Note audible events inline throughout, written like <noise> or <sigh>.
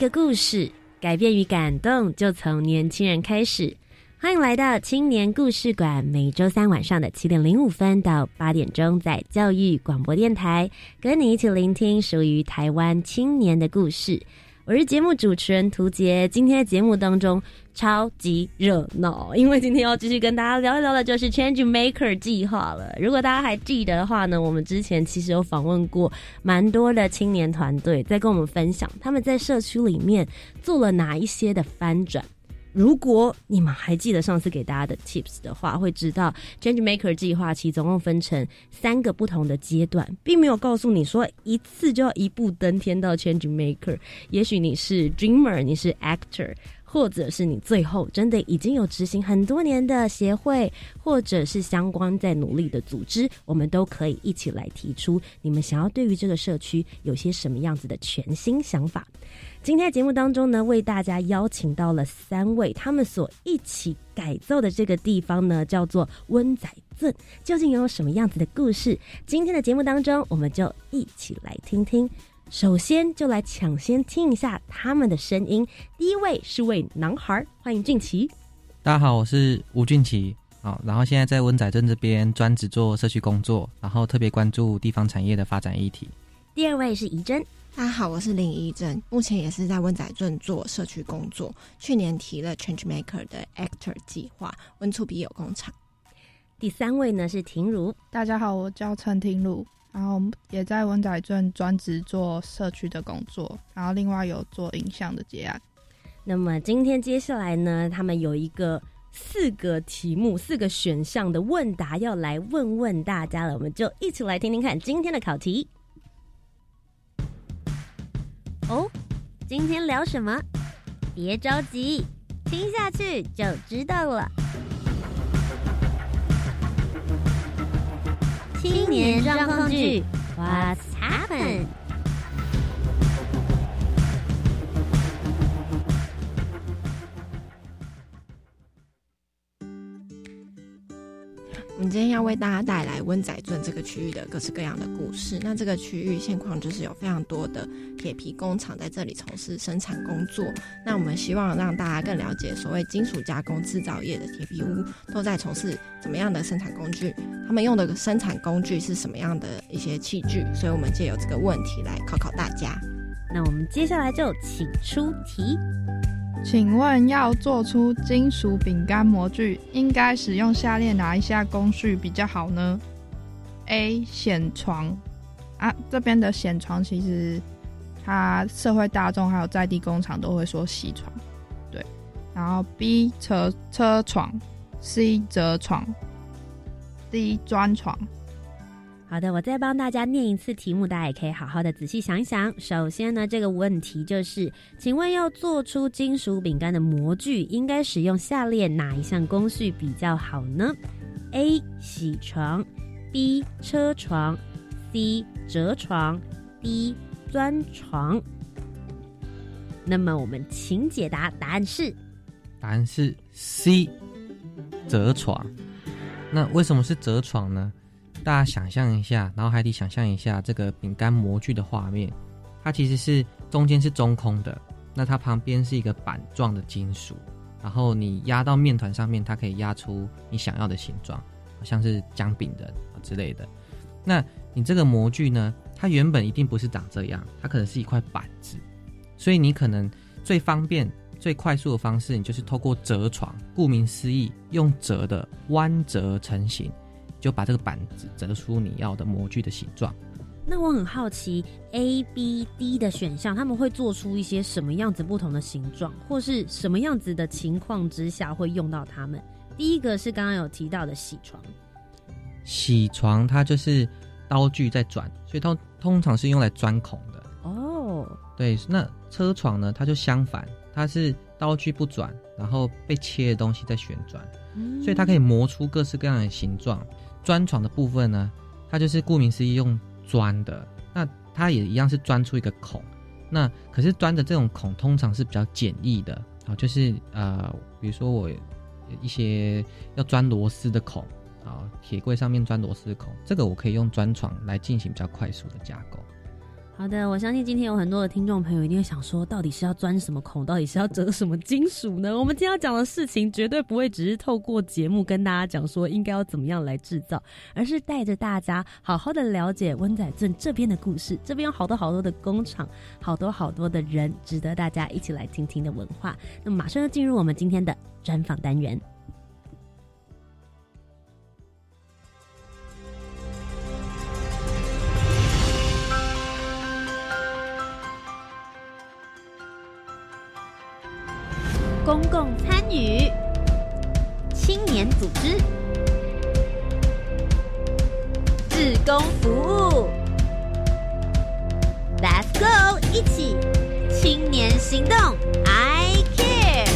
个故事，改变与感动就从年轻人开始。欢迎来到青年故事馆，每周三晚上的七点零五分到八点钟，在教育广播电台，跟你一起聆听属于台湾青年的故事。我是节目主持人涂杰，今天的节目当中超级热闹，因为今天要继续跟大家聊一聊的就是 Change Maker 计划了。如果大家还记得的话呢，我们之前其实有访问过蛮多的青年团队，在跟我们分享他们在社区里面做了哪一些的翻转。如果你们还记得上次给大家的 tips 的话，会知道 Change Maker 计划其总共分成三个不同的阶段，并没有告诉你说一次就要一步登天到 Change Maker。也许你是 Dreamer，你是 Actor，或者是你最后真的已经有执行很多年的协会，或者是相关在努力的组织，我们都可以一起来提出你们想要对于这个社区有些什么样子的全新想法。今天节目当中呢，为大家邀请到了三位，他们所一起改造的这个地方呢，叫做温仔镇，究竟有什么样子的故事？今天的节目当中，我们就一起来听听。首先，就来抢先听一下他们的声音。第一位是位男孩，欢迎俊奇。大家好，我是吴俊奇。好，然后现在在温仔镇这边专职做社区工作，然后特别关注地方产业的发展议题。第二位是怡珍。大家好，我是林怡珍，目前也是在温仔镇做社区工作。去年提了 Change Maker 的 Actor 计划，温处比有工厂。第三位呢是婷如，大家好，我叫陈婷如，然后也在温仔镇专职做社区的工作，然后另外有做影像的结案。那么今天接下来呢，他们有一个四个题目、四个选项的问答要来问问大家了，我们就一起来听听看今天的考题。哦，今天聊什么？别着急，听下去就知道了。青年状况剧，What's happened？我们今天要为大家带来温仔镇这个区域的各式各样的故事。那这个区域现况就是有非常多的铁皮工厂在这里从事生产工作。那我们希望让大家更了解所谓金属加工制造业的铁皮屋都在从事怎么样的生产工具，他们用的生产工具是什么样的一些器具。所以我们借由这个问题来考考大家。那我们接下来就请出题。请问要做出金属饼干模具，应该使用下列哪一项工序比较好呢？A. 显床啊，这边的显床其实它社会大众还有在地工厂都会说铣床，对。然后 B. 车车床，C. 折床，D. 砖床。好的，我再帮大家念一次题目，大家也可以好好的仔细想一想。首先呢，这个问题就是，请问要做出金属饼干的模具，应该使用下列哪一项工序比较好呢？A. 铣床，B. 车床，C. 折床，D. 钻床。那么我们请解答，答案是？答案是 C. 折床。那为什么是折床呢？大家想象一下，脑海里想象一下这个饼干模具的画面，它其实是中间是中空的，那它旁边是一个板状的金属，然后你压到面团上面，它可以压出你想要的形状，像是姜饼的之类的。那你这个模具呢，它原本一定不是长这样，它可能是一块板子，所以你可能最方便、最快速的方式，你就是透过折床，顾名思义，用折的弯折成型。就把这个板子折出你要的模具的形状。那我很好奇，A、B、D 的选项，他们会做出一些什么样子不同的形状，或是什么样子的情况之下会用到它们？第一个是刚刚有提到的铣床，铣床它就是刀具在转，所以它通常是用来钻孔的。哦，对，那车床呢，它就相反，它是刀具不转，然后被切的东西在旋转，嗯所以它可以磨出各式各样的形状。砖床的部分呢，它就是顾名思义用砖的，那它也一样是钻出一个孔。那可是钻的这种孔通常是比较简易的啊，就是呃，比如说我一些要钻螺丝的孔啊，铁柜上面钻螺丝孔，这个我可以用钻床来进行比较快速的加工。好的，我相信今天有很多的听众朋友一定会想说，到底是要钻什么孔，到底是要折什么金属呢？我们今天要讲的事情绝对不会只是透过节目跟大家讲说应该要怎么样来制造，而是带着大家好好的了解温仔镇这边的故事。这边有好多好多的工厂，好多好多的人，值得大家一起来听听的文化。那么马上要进入我们今天的专访单元。志工服务，Let's go！一起青年行动，I care。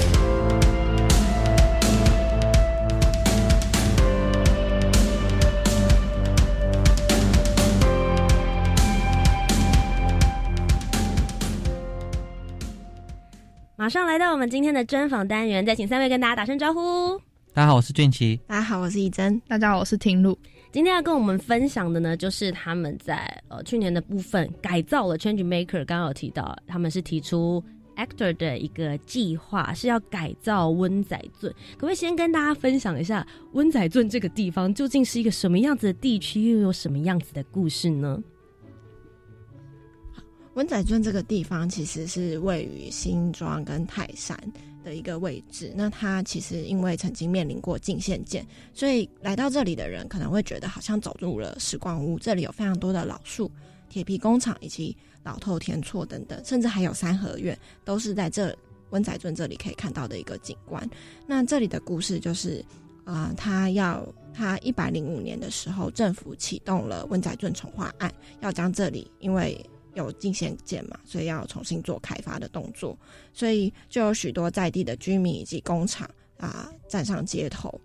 马上来到我们今天的专访单元，再请三位跟大家打声招呼。大家好，我是俊奇。大家好，我是以真。大家好，我是婷露。今天要跟我们分享的呢，就是他们在呃去年的部分改造了 Change Maker，刚刚有提到他们是提出 Actor 的一个计划，是要改造温仔圳。可不可以先跟大家分享一下温仔圳这个地方究竟是一个什么样子的地区，又有什么样子的故事呢？温仔圳这个地方其实是位于新庄跟泰山的一个位置。那它其实因为曾经面临过禁限建，所以来到这里的人可能会觉得好像走入了时光屋。这里有非常多的老树、铁皮工厂以及老透天厝等等，甚至还有三合院，都是在这温仔镇这里可以看到的一个景观。那这里的故事就是，啊、他要他一百零五年的时候，政府启动了温仔镇重划案，要将这里因为有禁限建嘛，所以要重新做开发的动作，所以就有许多在地的居民以及工厂啊站上街头，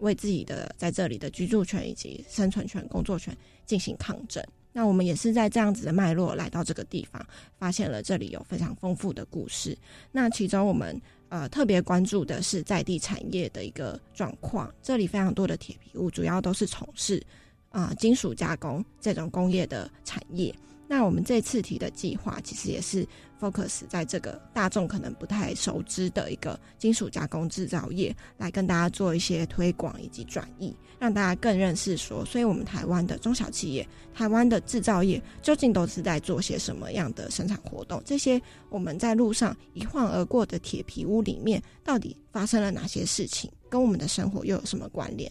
为自己的在这里的居住权以及生存权、工作权进行抗争。那我们也是在这样子的脉络来到这个地方，发现了这里有非常丰富的故事。那其中我们呃特别关注的是在地产业的一个状况，这里非常多的铁皮屋，主要都是从事啊、金属加工这种工业的产业。那我们这次提的计划，其实也是 focus 在这个大众可能不太熟知的一个金属加工制造业，来跟大家做一些推广以及转移，让大家更认识说，所以我们台湾的中小企业、台湾的制造业究竟都是在做些什么样的生产活动？这些我们在路上一晃而过的铁皮屋里面，到底发生了哪些事情？跟我们的生活又有什么关联？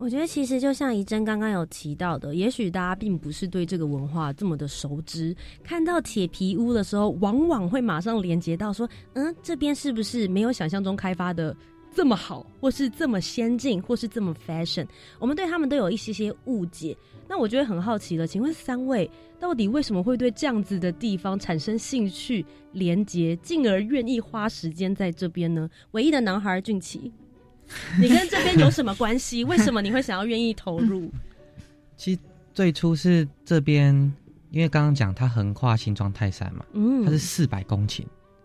我觉得其实就像怡珍刚刚有提到的，也许大家并不是对这个文化这么的熟知，看到铁皮屋的时候，往往会马上连接到说，嗯，这边是不是没有想象中开发的这么好，或是这么先进，或是这么 fashion？我们对他们都有一些些误解。那我觉得很好奇了，请问三位到底为什么会对这样子的地方产生兴趣、连结，进而愿意花时间在这边呢？唯一的男孩俊奇。<laughs> 你跟这边有什么关系？<laughs> 为什么你会想要愿意投入？其实最初是这边，因为刚刚讲它横跨新庄泰山嘛，嗯它是四百公顷，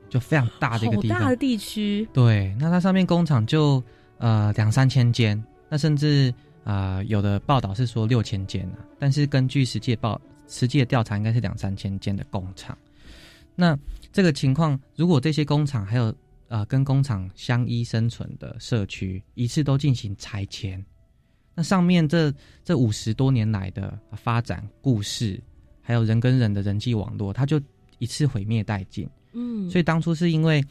就非常大的一个地方好大的。地区，对，那它上面工厂就呃两三千间，那甚至啊、呃有的报道是说六千间啊，但是根据实际的报实际的调查，应该是两三千间的工厂。那这个情况，如果这些工厂还有呃跟工厂相依生存的社区，一次都进行拆迁，那上面这这五十多年来的发展故事，还有人跟人的人际网络，它就一次毁灭殆尽。嗯，所以当初是因为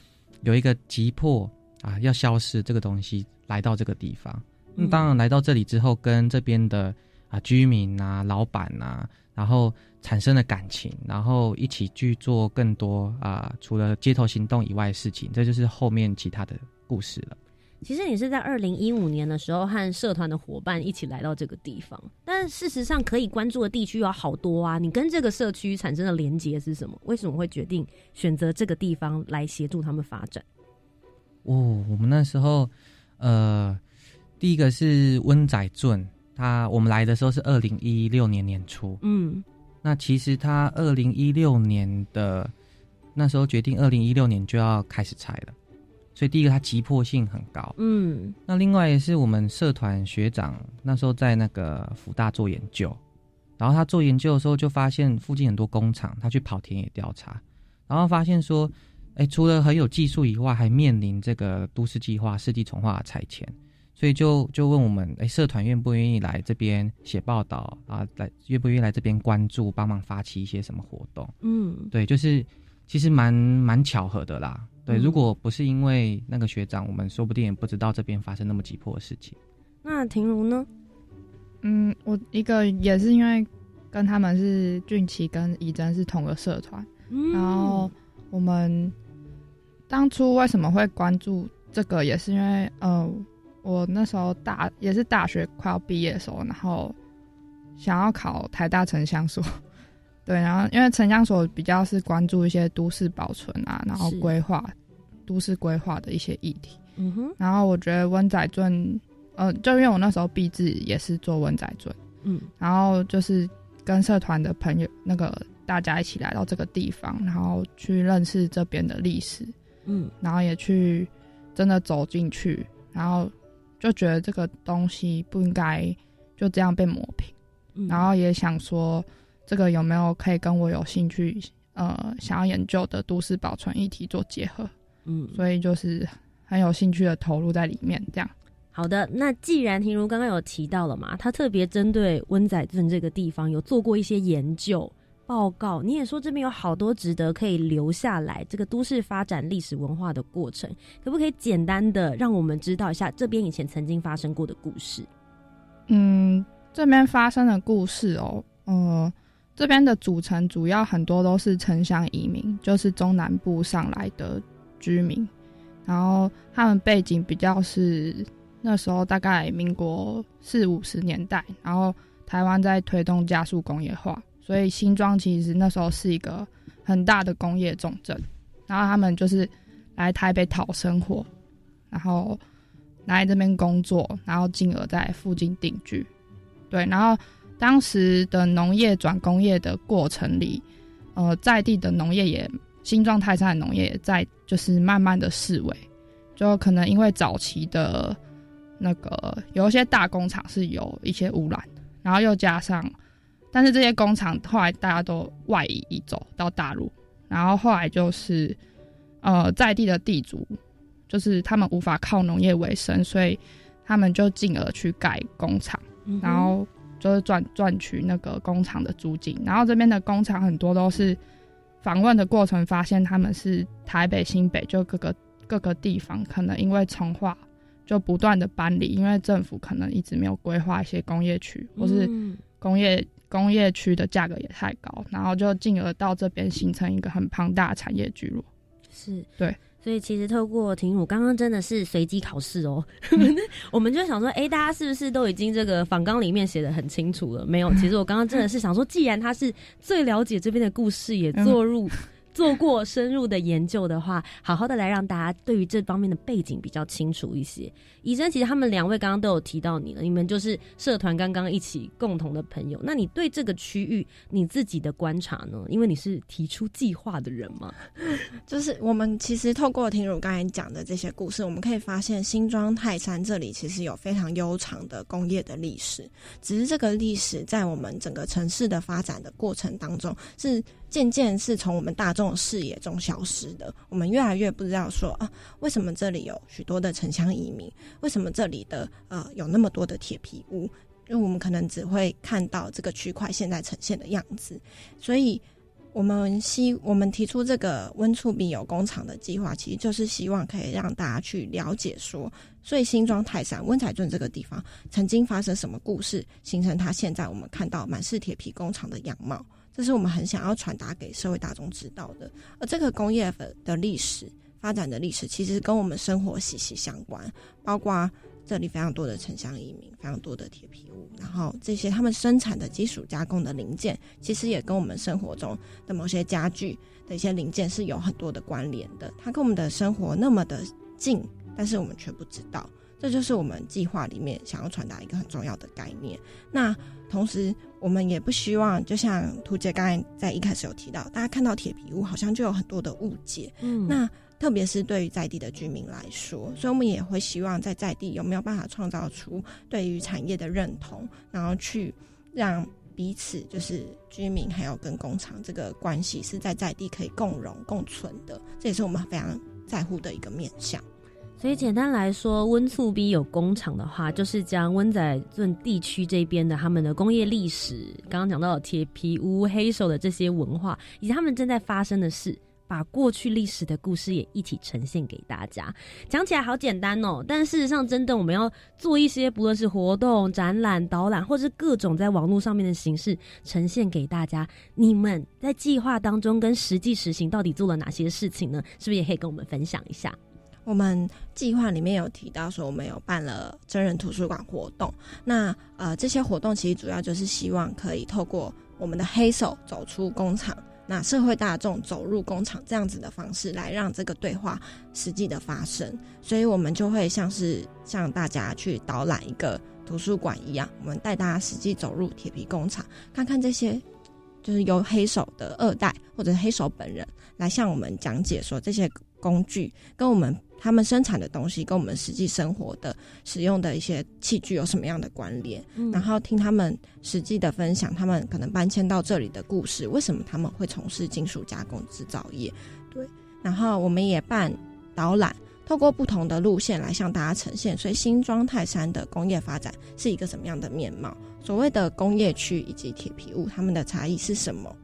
有一个急迫啊要消失这个东西来到这个地方。那嗯当然来到这里之后，跟这边的啊居民啊、老板啊，然后产生了感情，然后一起去做更多啊除了街头行动以外的事情，这就是后面其他的故事了。其实你是在二零一五年的时候和社团的伙伴一起来到这个地方，但事实上可以关注的地区有好多啊。你跟这个社区产生的连结是什么？为什么会决定选择这个地方来协助他们发展？哦，我们那时候，呃，第一个是温仔俊，他我们来的时候是二零一六年年初，嗯，那其实他二零一六年的那时候决定，二零一六年就要开始拆了，所以第一个他急迫性很高，嗯，那另外也是我们社团学长那时候在那个福大做研究，然后他做研究的时候就发现附近很多工厂，他去跑田野调查，然后发现说。哎，除了很有技术以外，还面临这个都市计划、湿地重化的拆迁，所以就就问我们，哎，社团愿不愿意来这边写报道啊？来愿不愿意来这边关注，帮忙发起一些什么活动？嗯，对，就是其实蛮蛮巧合的啦。对，如果不是因为那个学长，我们说不定也不知道这边发生那么急迫的事情。那婷如呢？嗯，我一个也是因为跟他们是俊奇跟怡珍是同个社团，然后我们。当初为什么会关注这个，也是因为，呃，我那时候大也是大学快要毕业的时候，然后想要考台大城乡所，<laughs> 对，然后因为城乡所比较是关注一些都市保存啊，然后规划都市规划的一些议题，嗯哼，然后我觉得温仔圳，呃，就因为我那时候毕制也是做温仔圳，嗯，然后就是跟社团的朋友那个大家一起来到这个地方，然后去认识这边的历史。嗯，然后也去真的走进去，然后就觉得这个东西不应该就这样被磨平，然后也想说这个有没有可以跟我有兴趣呃想要研究的都市保存议题做结合，嗯，所以就是很有兴趣的投入在里面。这样好的，那既然婷如刚刚有提到了嘛，他特别针对温仔镇这个地方有做过一些研究。报告，你也说这边有好多值得可以留下来这个都市发展历史文化的过程，可不可以简单的让我们知道一下这边以前曾经发生过的故事？嗯，这边发生的故事哦，呃，这边的组成主要很多都是城乡移民，就是中南部上来的居民，然后他们背景比较是那时候大概民国四五十年代，然后台湾在推动加速工业化。所以新庄其实那时候是一个很大的工业重镇，然后他们就是来台北讨生活，然后来这边工作，然后进而在附近定居。对，然后当时的农业转工业的过程里，呃，在地的农业也新庄泰山的农业也在就是慢慢的式微，就可能因为早期的那个有一些大工厂是有一些污染，然后又加上。但是这些工厂后来大家都外移移走到大陆，然后后来就是，呃，在地的地主，就是他们无法靠农业为生，所以他们就进而去盖工厂，然后就是赚赚取那个工厂的租金。然后这边的工厂很多都是访问的过程发现他们是台北新北就各个各个地方可能因为从化就不断的搬离，因为政府可能一直没有规划一些工业区或是工业。工业区的价格也太高，然后就进而到这边形成一个很庞大的产业聚落。是对，所以其实透过婷乳刚刚真的是随机考试哦，<laughs> 我们就想说，哎，大家是不是都已经这个访纲里面写的很清楚了？没有，其实我刚刚真的是想说，既然他是最了解这边的故事，也做入。做过深入的研究的话，好好的来让大家对于这方面的背景比较清楚一些。医生，其实他们两位刚刚都有提到你了，你们就是社团刚刚一起共同的朋友。那你对这个区域你自己的观察呢？因为你是提出计划的人嘛，就是我们其实透过听如刚才讲的这些故事，我们可以发现新庄泰山这里其实有非常悠长的工业的历史，只是这个历史在我们整个城市的发展的过程当中是。渐渐是从我们大众视野中消失的。我们越来越不知道说啊，为什么这里有许多的城乡移民？为什么这里的呃有那么多的铁皮屋？因为我们可能只会看到这个区块现在呈现的样子。所以，我们希我们提出这个温处必有工厂的计划，其实就是希望可以让大家去了解说，所以新庄泰山温彩镇这个地方曾经发生什么故事，形成它现在我们看到满是铁皮工厂的样貌。这是我们很想要传达给社会大众知道的。而这个工业的历史，发展的历史，其实跟我们生活息息相关，包括这里非常多的城乡移民，非常多的铁皮屋，然后这些他们生产的基础加工的零件，其实也跟我们生活中的某些家具的一些零件是有很多的关联的。它跟我们的生活那么的近，但是我们却不知道。这就是我们计划里面想要传达一个很重要的概念。那同时，我们也不希望，就像图姐刚才在一开始有提到，大家看到铁皮屋好像就有很多的误解。嗯，那特别是对于在地的居民来说，所以我们也会希望在在地有没有办法创造出对于产业的认同，然后去让彼此就是居民还有跟工厂这个关系是在在地可以共荣共存的。这也是我们非常在乎的一个面向。所以简单来说，温厝 B 有工厂的话，就是将温仔镇地区这边的他们的工业历史，刚刚讲到的铁皮屋、黑手的这些文化，以及他们正在发生的事，把过去历史的故事也一起呈现给大家。讲起来好简单哦，但事实上，真的我们要做一些，不论是活动、展览、导览，或是各种在网络上面的形式呈现给大家。你们在计划当中跟实际实行到底做了哪些事情呢？是不是也可以跟我们分享一下？我们计划里面有提到说，我们有办了真人图书馆活动。那呃，这些活动其实主要就是希望可以透过我们的黑手走出工厂，那社会大众走入工厂这样子的方式，来让这个对话实际的发生。所以我们就会像是向大家去导览一个图书馆一样，我们带大家实际走入铁皮工厂，看看这些就是由黑手的二代或者黑手本人来向我们讲解说这些工具跟我们。他们生产的东西跟我们实际生活的使用的一些器具有什么样的关联？然后听他们实际的分享，他们可能搬迁到这里的故事，为什么他们会从事金属加工制造业？对，然后我们也办导览，透过不同的路线来向大家呈现，所以新庄泰山的工业发展是一个什么样的面貌？所谓的工业区以及铁皮屋，他们的差异是什么？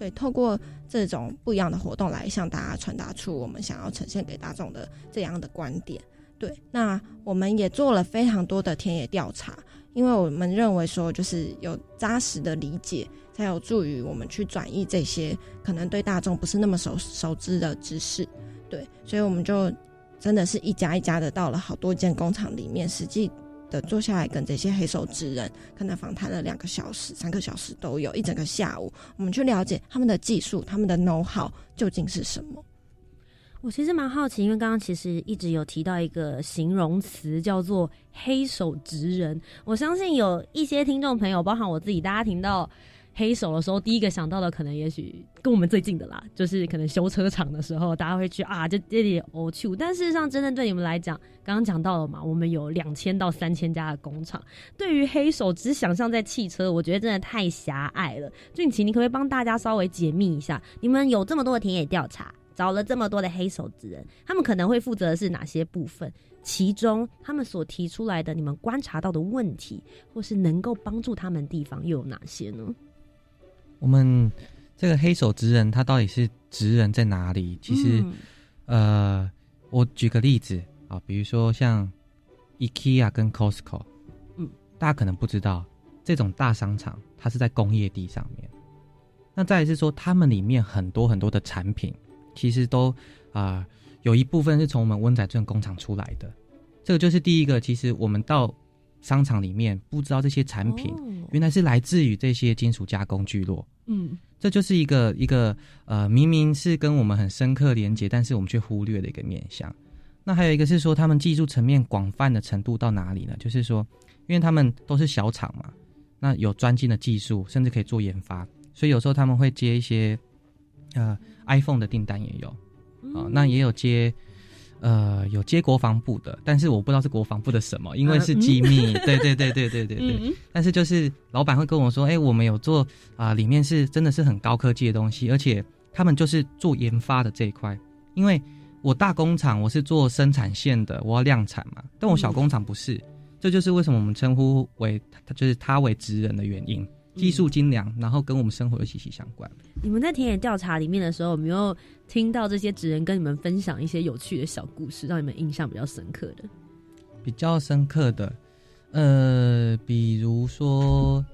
对，透过这种不一样的活动来向大家传达出我们想要呈现给大众的这样的观点。对，那我们也做了非常多的田野调查，因为我们认为说，就是有扎实的理解，才有助于我们去转移这些可能对大众不是那么熟熟知的知识。对，所以我们就真的是一家一家的到了好多间工厂里面，实际。的坐下来跟这些黑手职人可能访谈了两个小时、三个小时都有，一整个下午，我们去了解他们的技术、他们的 know how 究竟是什么。我其实蛮好奇，因为刚刚其实一直有提到一个形容词叫做“黑手职人”，我相信有一些听众朋友，包含我自己，大家听到。黑手的时候，第一个想到的可能也许跟我们最近的啦，就是可能修车厂的时候，大家会去啊，就这里哦去。但事实上，真正对你们来讲，刚刚讲到了嘛，我们有两千到三千家的工厂。对于黑手，只想象在汽车，我觉得真的太狭隘了。俊奇，你可不可以帮大家稍微解密一下？你们有这么多的田野调查，找了这么多的黑手之人，他们可能会负责的是哪些部分？其中他们所提出来的，你们观察到的问题，或是能够帮助他们地方，又有哪些呢？我们这个黑手职人，他到底是职人在哪里？其实，呃，我举个例子啊，比如说像 IKEA 跟 Costco，嗯，大家可能不知道，这种大商场它是在工业地上面。那再是说，他们里面很多很多的产品，其实都啊有一部分是从我们温仔镇工厂出来的。这个就是第一个，其实我们到。商场里面不知道这些产品原来是来自于这些金属加工聚落，嗯，这就是一个一个呃，明明是跟我们很深刻连接，但是我们却忽略的一个面向。那还有一个是说，他们技术层面广泛的程度到哪里呢？就是说，因为他们都是小厂嘛，那有专精的技术，甚至可以做研发，所以有时候他们会接一些呃 iPhone 的订单也有，啊，那也有接。呃，有接国防部的，但是我不知道是国防部的什么，因为是机密。<laughs> 对对对对对对对。但是就是老板会跟我说，哎，我们有做啊，里面是真的是很高科技的东西，而且他们就是做研发的这一块。因为我大工厂我是做生产线的，我要量产嘛，但我小工厂不是，这就是为什么我们称呼为他就是他为职人的原因。技术精良，然后跟我们生活又息息相关。你们在田野调查里面的时候，有没有听到这些职人跟你们分享一些有趣的小故事，让你们印象比较深刻的？比较深刻的，呃，比如说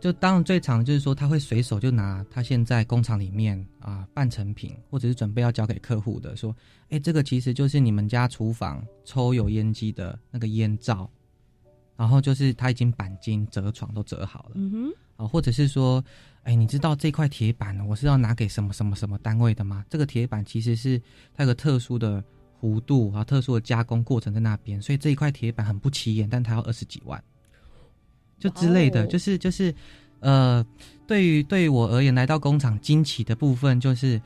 就当然最常就是说他会随手就拿他现在工厂里面啊半成品或者是准备要交给客户的，说，哎，这个其实就是你们家厨房抽油烟机的那个烟罩，然后就是他已经钣金折床都折好了，嗯哼，啊，或者是说，哎，你知道这块铁板我是要拿给什么什么什么单位的吗？这个铁板其实是它有个特殊的弧度啊，特殊的加工过程在那边，所以这一块铁板很不起眼，但它要二十几万。就之类的，就是就是，呃，对于对于我而言，来到工厂惊奇的部分，就是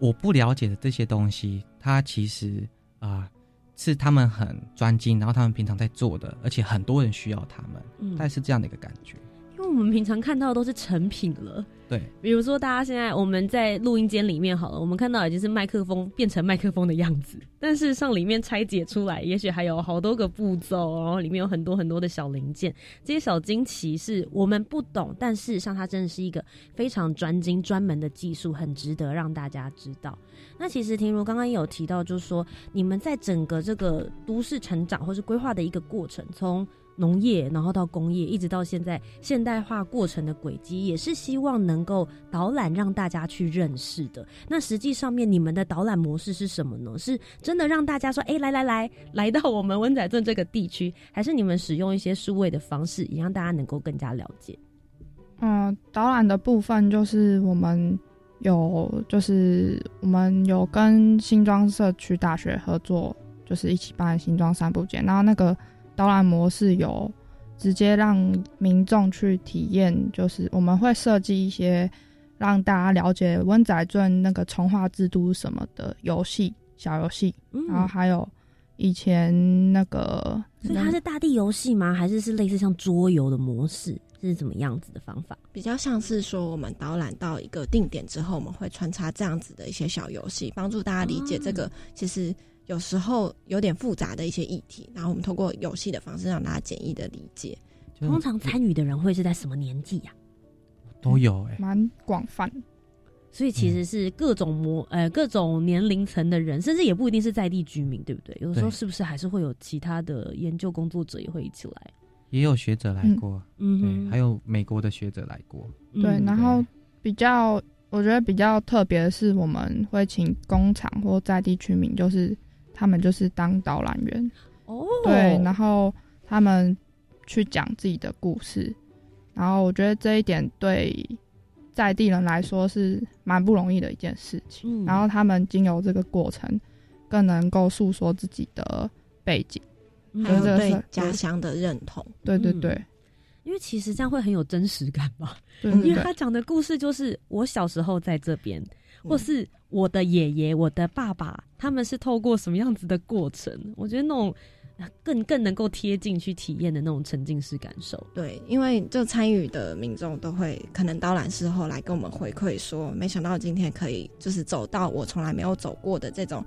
我不了解的这些东西，它其实啊是他们很专精，然后他们平常在做的，而且很多人需要他们，大概是这样的一个感觉。因为我们平常看到的都是成品了。对，比如说，大家现在我们在录音间里面好了，我们看到已经是麦克风变成麦克风的样子，但是上里面拆解出来，也许还有好多个步骤，然后里面有很多很多的小零件，这些小惊奇是我们不懂，但事实上它真的是一个非常专精、专门的技术，很值得让大家知道。那其实婷如刚刚也有提到，就是说你们在整个这个都市成长或是规划的一个过程，从农业，然后到工业，一直到现在现代化过程的轨迹，也是希望能够导览让大家去认识的。那实际上面你们的导览模式是什么呢？是真的让大家说，哎，来来来，来到我们温仔镇这个地区，还是你们使用一些数位的方式，也让大家能够更加了解？嗯，导览的部分就是我们有，就是我们有跟新庄社区大学合作，就是一起办新庄三部节，然后那个。导览模式有直接让民众去体验，就是我们会设计一些让大家了解温仔镇那个从化制度什么的游戏小游戏，然后还有以前那个，所以它是大地游戏吗？还是是类似像桌游的模式？是怎么样子的方法？比较像是说，我们导览到一个定点之后，我们会穿插这样子的一些小游戏，帮助大家理解这个其实。有时候有点复杂的一些议题，然后我们通过游戏的方式让大家简易的理解。通常参与的人会是在什么年纪呀？都有哎，蛮广泛。所以其实是各种模呃各种年龄层的人，甚至也不一定是在地居民，对不对？有时候是不是还是会有其他的研究工作者也会一起来？也有学者来过，嗯，对，还有美国的学者来过。对，然后比较我觉得比较特别的是，我们会请工厂或在地居民，就是。他们就是当导览员哦，对，然后他们去讲自己的故事，然后我觉得这一点对在地人来说是蛮不容易的一件事情。然后他们经由这个过程，更能够诉说自己的背景，还有对家乡的认同。对对对，因为其实这样会很有真实感吧？对，因为他讲的故事就是我小时候在这边。或是我的爷爷、我的爸爸，他们是透过什么样子的过程？我觉得那种更更能够贴近去体验的那种沉浸式感受。对，因为就参与的民众都会可能导览事后来跟我们回馈说，没想到今天可以就是走到我从来没有走过的这种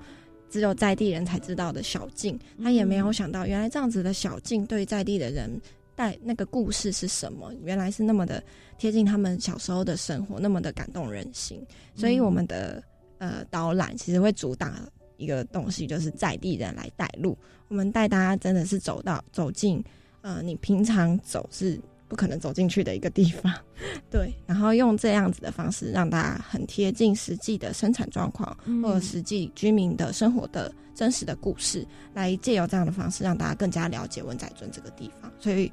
只有在地人才知道的小径，他也没有想到原来这样子的小径对在地的人。带那个故事是什么？原来是那么的贴近他们小时候的生活，那么的感动人心。所以我们的呃导览其实会主打一个东西，就是在地人来带路。我们带大家真的是走到走进呃你平常走是不可能走进去的一个地方，<laughs> 对。然后用这样子的方式，让大家很贴近实际的生产状况，或者实际居民的生活的。真实的故事，来借由这样的方式，让大家更加了解文仔村这个地方。所以，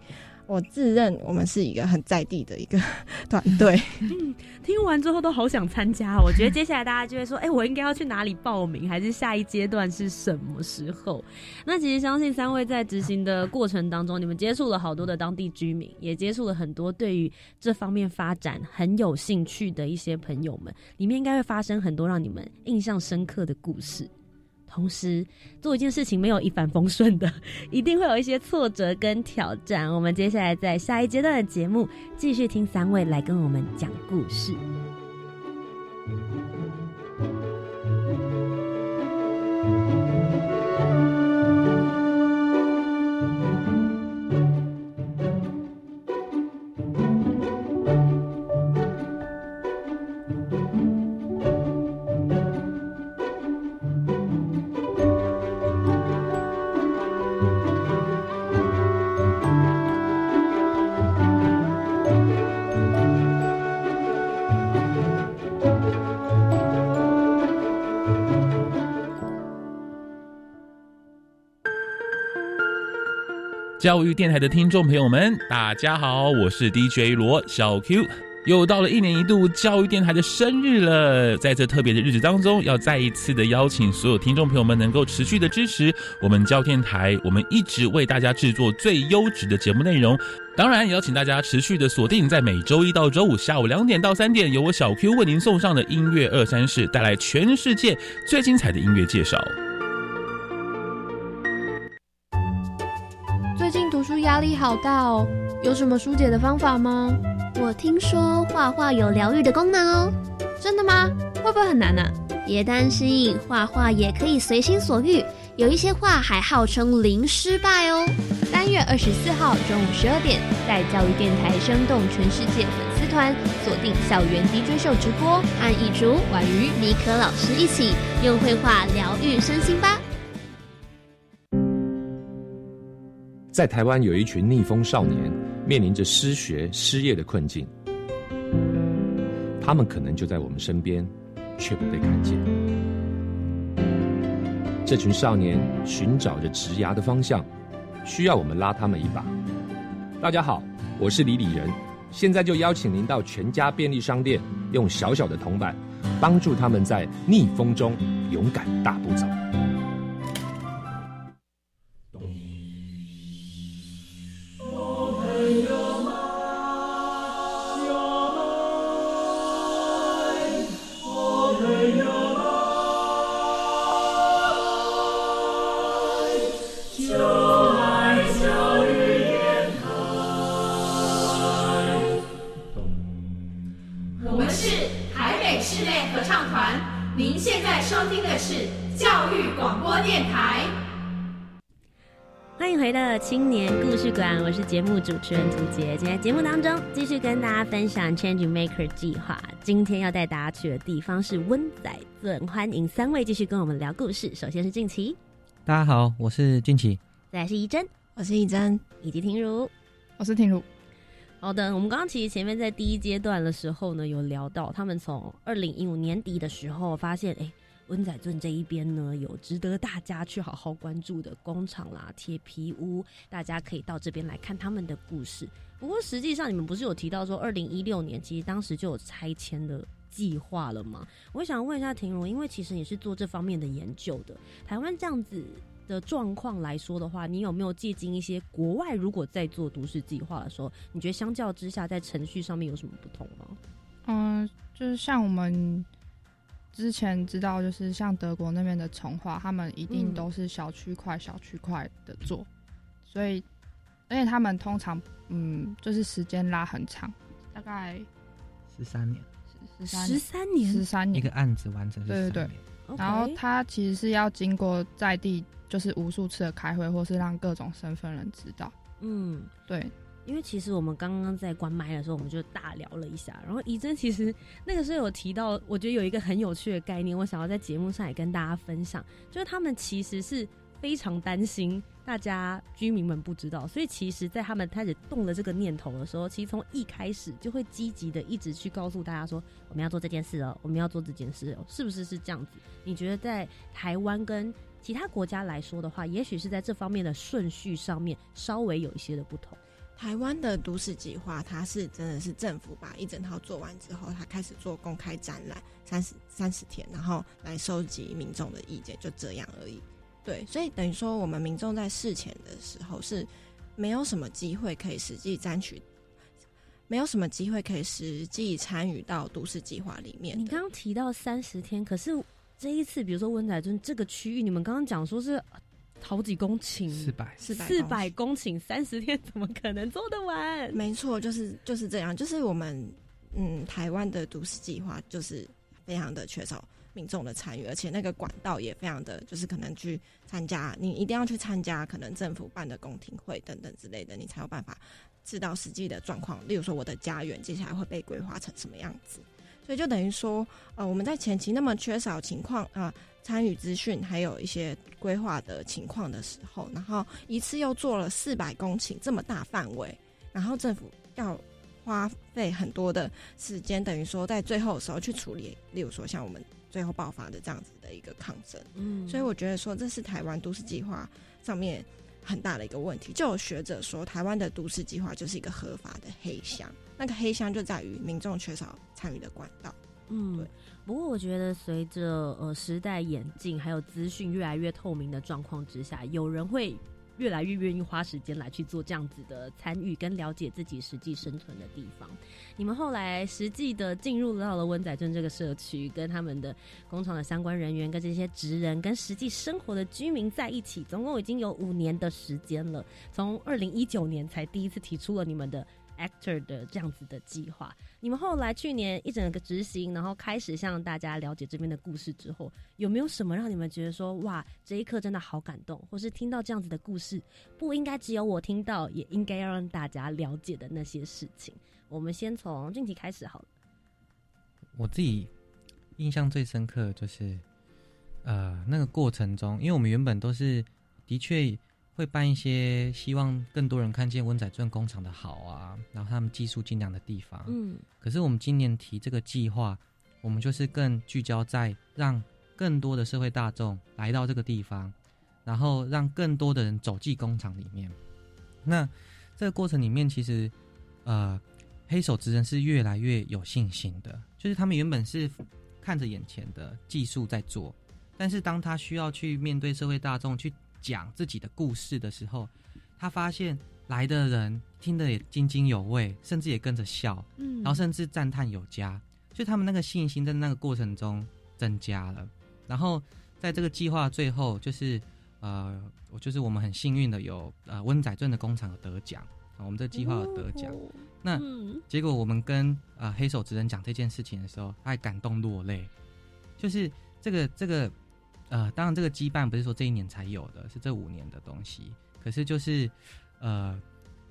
我自认我们是一个很在地的一个 <laughs> 团队。嗯，<laughs> 听完之后都好想参加。我觉得 <laughs> 接下来大家就会说：“哎，我应该要去哪里报名？还是下一阶段是什么时候？”那其实相信三位在执行的过程当中，你们接触了好多的当地居民，也接触了很多对于这方面发展很有兴趣的一些朋友们，里面应该会发生很多让你们印象深刻的故事。同时，做一件事情没有一帆风顺的，<laughs> 一定会有一些挫折跟挑战。我们接下来在下一阶段的节目，继续听三位来跟我们讲故事。教育电台的听众朋友们，大家好，我是 DJ 罗小 Q。又到了一年一度教育电台的生日了，在这特别的日子当中，要再一次的邀请所有听众朋友们能够持续的支持我们教电台，我们一直为大家制作最优质的节目内容。当然，也要请大家持续的锁定在每周一到周五下午两点到三点，由我小 Q 为您送上的音乐二三事，带来全世界最精彩的音乐介绍。压力好大哦，有什么疏解的方法吗？我听说画画有疗愈的功能哦，真的吗？会不会很难呢？别担心，画画也可以随心所欲，有一些画还号称零失败哦。三月二十四号中午十二点，在教育电台生动全世界粉丝团锁定校园 DJ 秀直播，和一竹、婉瑜、尼可老师一起用绘画疗愈身心吧。在台湾有一群逆风少年，面临着失学、失业的困境。他们可能就在我们身边，却不被看见。这群少年寻找着职涯的方向，需要我们拉他们一把。大家好，我是李李仁，现在就邀请您到全家便利商店，用小小的铜板，帮助他们在逆风中勇敢大步走。主持人涂杰。今天节目当中继续跟大家分享 Change Maker 计划。今天要带大家去的地方是温仔镇，欢迎三位继续跟我们聊故事。首先是静琪，大家好，我是俊奇。再来是怡珍，我是怡珍，以及婷如。我是婷如。好的，我们刚刚其实前面在第一阶段的时候呢，有聊到他们从二零一五年底的时候发现，哎，温仔镇这一边呢有值得大家去好好关注的工厂啦、铁皮屋，大家可以到这边来看他们的故事。不过实际上你们不是有提到说，二零一六年其实当时就有拆迁的计划了吗？我想问一下婷如，因为其实你是做这方面的研究的，台湾这样子。的状况来说的话，你有没有借鉴一些国外？如果在做都市计划的时候，你觉得相较之下，在程序上面有什么不同吗？嗯，就是像我们之前知道，就是像德国那边的重化，他们一定都是小区块、小区块的做，所以而且他们通常嗯，就是时间拉很长，大概十三年，十三年，十三年一个案子完成，对对对。然后他其实是要经过在地。就是无数次的开会，或是让各种身份人知道。嗯，对，因为其实我们刚刚在关麦的时候，我们就大聊了一下。然后怡珍其实 <laughs> 那个时候有提到，我觉得有一个很有趣的概念，我想要在节目上也跟大家分享，就是他们其实是非常担心大家居民们不知道，所以其实，在他们开始动了这个念头的时候，其实从一开始就会积极的一直去告诉大家说，我们要做这件事哦，我们要做这件事哦，是不是是这样子？你觉得在台湾跟其他国家来说的话，也许是在这方面的顺序上面稍微有一些的不同。台湾的都市计划，它是真的是政府把一整套做完之后，它开始做公开展览，三十三十天，然后来收集民众的意见，就这样而已。对，所以等于说，我们民众在事前的时候是没有什么机会可以实际争取，没有什么机会可以实际参与到都市计划里面。你刚刚提到三十天，可是。这一次，比如说温仔镇这个区域，你们刚刚讲说是好几公顷，四百四百四百公顷，三十天怎么可能做得完？没错，就是就是这样，就是我们嗯台湾的都市计划就是非常的缺少民众的参与，而且那个管道也非常的就是可能去参加，你一定要去参加可能政府办的公听会等等之类的，你才有办法知道实际的状况。例如说，我的家园接下来会被规划成什么样子。所以就等于说，呃，我们在前期那么缺少情况啊，参与资讯还有一些规划的情况的时候，然后一次又做了四百公顷这么大范围，然后政府要花费很多的时间，等于说在最后的时候去处理，例如说像我们最后爆发的这样子的一个抗争，嗯，所以我觉得说这是台湾都市计划上面很大的一个问题。就有学者说，台湾的都市计划就是一个合法的黑箱，那个黑箱就在于民众缺少参与的管道。嗯，对。不过我觉得随着呃时代演进，还有资讯越来越透明的状况之下，有人会。越来越愿意花时间来去做这样子的参与，跟了解自己实际生存的地方。你们后来实际的进入到了温仔镇这个社区，跟他们的工厂的相关人员、跟这些职人、跟实际生活的居民在一起，总共已经有五年的时间了。从二零一九年才第一次提出了你们的。Actor 的这样子的计划，你们后来去年一整个执行，然后开始向大家了解这边的故事之后，有没有什么让你们觉得说哇，这一刻真的好感动，或是听到这样子的故事，不应该只有我听到，也应该要让大家了解的那些事情？我们先从俊奇开始好了。我自己印象最深刻就是，呃，那个过程中，因为我们原本都是的确。会办一些希望更多人看见温仔钻工厂的好啊，然后他们技术精良的地方。嗯，可是我们今年提这个计划，我们就是更聚焦在让更多的社会大众来到这个地方，然后让更多的人走进工厂里面。那这个过程里面，其实呃，黑手职人是越来越有信心的，就是他们原本是看着眼前的技术在做，但是当他需要去面对社会大众去。讲自己的故事的时候，他发现来的人听得也津津有味，甚至也跟着笑，嗯，然后甚至赞叹有加，就他们那个信心在那个过程中增加了。然后在这个计划最后，就是呃，我就是我们很幸运的有呃温仔镇的工厂有得奖啊，我们这计划有得奖。那结果我们跟呃黑手职人讲这件事情的时候，他还感动落泪，就是这个这个。呃，当然，这个羁绊不是说这一年才有的，是这五年的东西。可是就是，呃，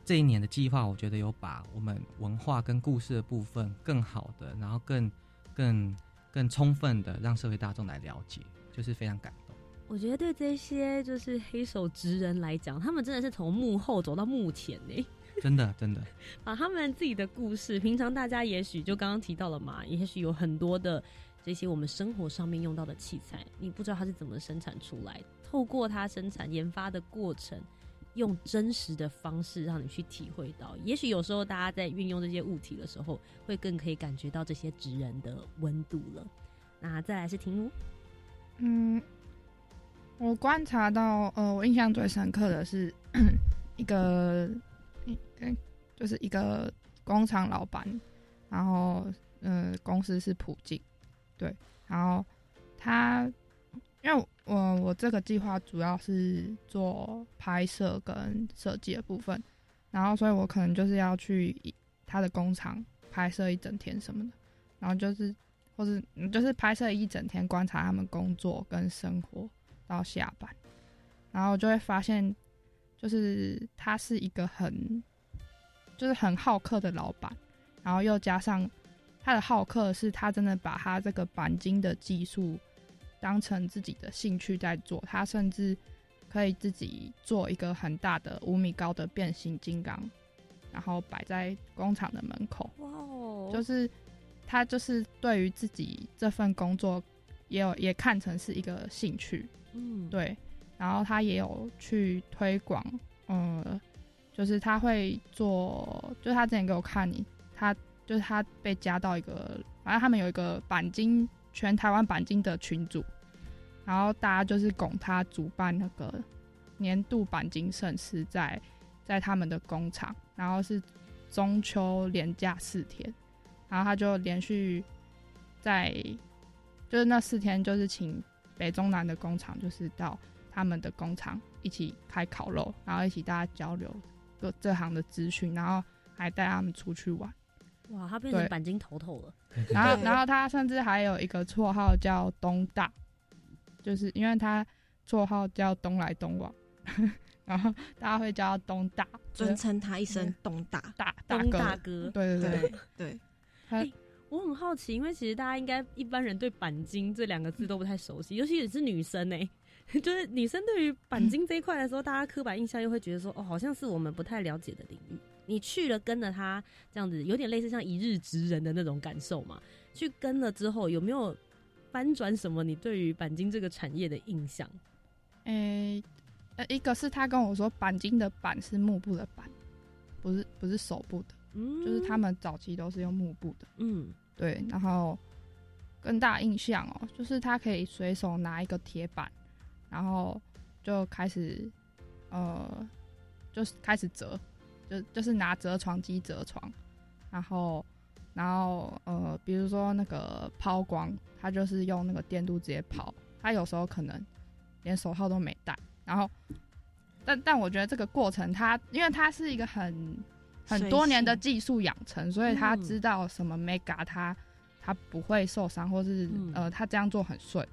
这一年的计划，我觉得有把我们文化跟故事的部分更好的，然后更、更、更充分的让社会大众来了解，就是非常感动。我觉得对这些就是黑手职人来讲，他们真的是从幕后走到幕前呢。<laughs> 真的，真的，把他们自己的故事，平常大家也许就刚刚提到了嘛，也许有很多的。这些我们生活上面用到的器材，你不知道它是怎么生产出来，透过它生产研发的过程，用真实的方式让你去体会到。也许有时候大家在运用这些物体的时候，会更可以感觉到这些纸人的温度了。那再来是婷如，嗯，我观察到，呃，我印象最深刻的是 <clears throat> 一个，嗯，就是一个工厂老板，然后，呃，公司是普京。对，然后他，因为我我这个计划主要是做拍摄跟设计的部分，然后所以我可能就是要去他的工厂拍摄一整天什么的，然后就是或是就是拍摄一整天，观察他们工作跟生活到下班，然后就会发现，就是他是一个很就是很好客的老板，然后又加上。他的好客是他真的把他这个钣金的技术当成自己的兴趣在做，他甚至可以自己做一个很大的五米高的变形金刚，然后摆在工厂的门口。哇哦！就是他就是对于自己这份工作也有也看成是一个兴趣，嗯，对。然后他也有去推广，呃，就是他会做，就他之前给我看你他。就是他被加到一个，反正他们有一个钣金全台湾钣金的群组，然后大家就是拱他主办那个年度钣金盛事，在在他们的工厂，然后是中秋连假四天，然后他就连续在就是那四天，就是请北中南的工厂，就是到他们的工厂一起开烤肉，然后一起大家交流各这行的资讯，然后还带他们出去玩。哇，他变成钣金头头了。然后，然后他甚至还有一个绰号叫东大，就是因为他绰号叫东来东往，<laughs> 然后大家会叫他东大，尊称他一声东大大东大哥。对对对我很好奇，因为其实大家应该一般人对钣金这两个字都不太熟悉，尤其也是女生呢。<laughs> 就是女生对于钣金这一块的时候，大家刻板印象又会觉得说，哦，好像是我们不太了解的领域。你去了跟着他这样子，有点类似像一日职人的那种感受嘛？去跟了之后，有没有翻转什么你对于钣金这个产业的印象？诶，呃，一个是他跟我说钣金的钣是幕布的钣，不是不是手部的，嗯就是他们早期都是用幕布的。嗯对，然后更大印象哦，就是他可以随手拿一个铁板，然后就开始呃，就是开始折，就就是拿折床机折床，然后然后呃，比如说那个抛光，他就是用那个电镀直接抛，他有时候可能连手套都没戴，然后但但我觉得这个过程他，因为他是一个很很多年的技术养成，所以他嗯知道什么 mega 他他不会受伤，或是、嗯呃他这样做很顺。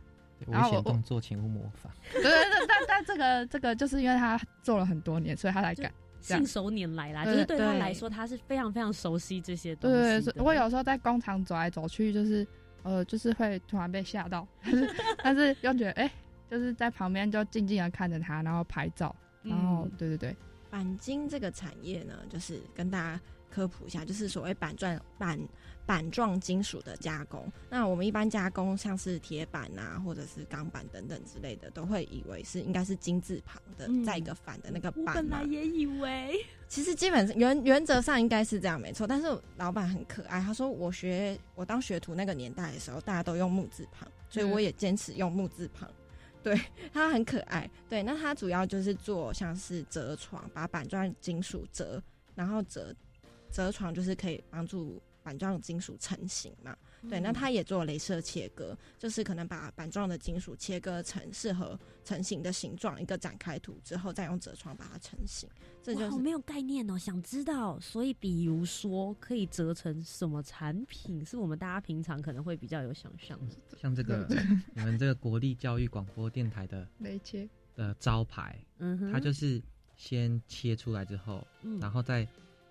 危然后我险动作请勿模仿。对对对，但但这个这个就是因为他做了很多年，所以他才敢。信手拈来啦，就是对他来说，他是非常非常熟悉这些东西。对对对，我有时候在工厂走来走去，就是呃，就是会突然被吓到，<laughs> 但是 <laughs> 但是又觉得哎、就是在旁边就静静的看着他，然后拍照，然后、嗯。对对对，钣金这个产业呢，就是跟大家科普一下，就是所谓板状板板状金属的加工。那我们一般加工像是铁板啊，或者是钢板等等之类的，都会以为是应该是金字旁的，嗯在一个反的那个我板我本来。也以为，其实基本上原原则上应该是这样没错，但是老板很可爱，他说我学我当学徒那个年代的时候，大家都用木字旁，所以我也坚持用木字旁。<laughs> 对，它很可爱。对，那它主要就是做像是折床，把板状金属折，然后折折床就是可以帮助板状金属成型嘛。对，那它也做镭射切割，就是可能把板状的金属切割成适合成型的形状，一个展开图之后，再用折床把它成型。这就是哇好没有概念哦，想知道。所以，比如说，可以折成什么产品，是我们大家平常可能会比较有想象的。像这个 <laughs> 你们这个国立教育广播电台的雷切，的招牌，嗯哼，它就是先切出来之后，嗯然后再，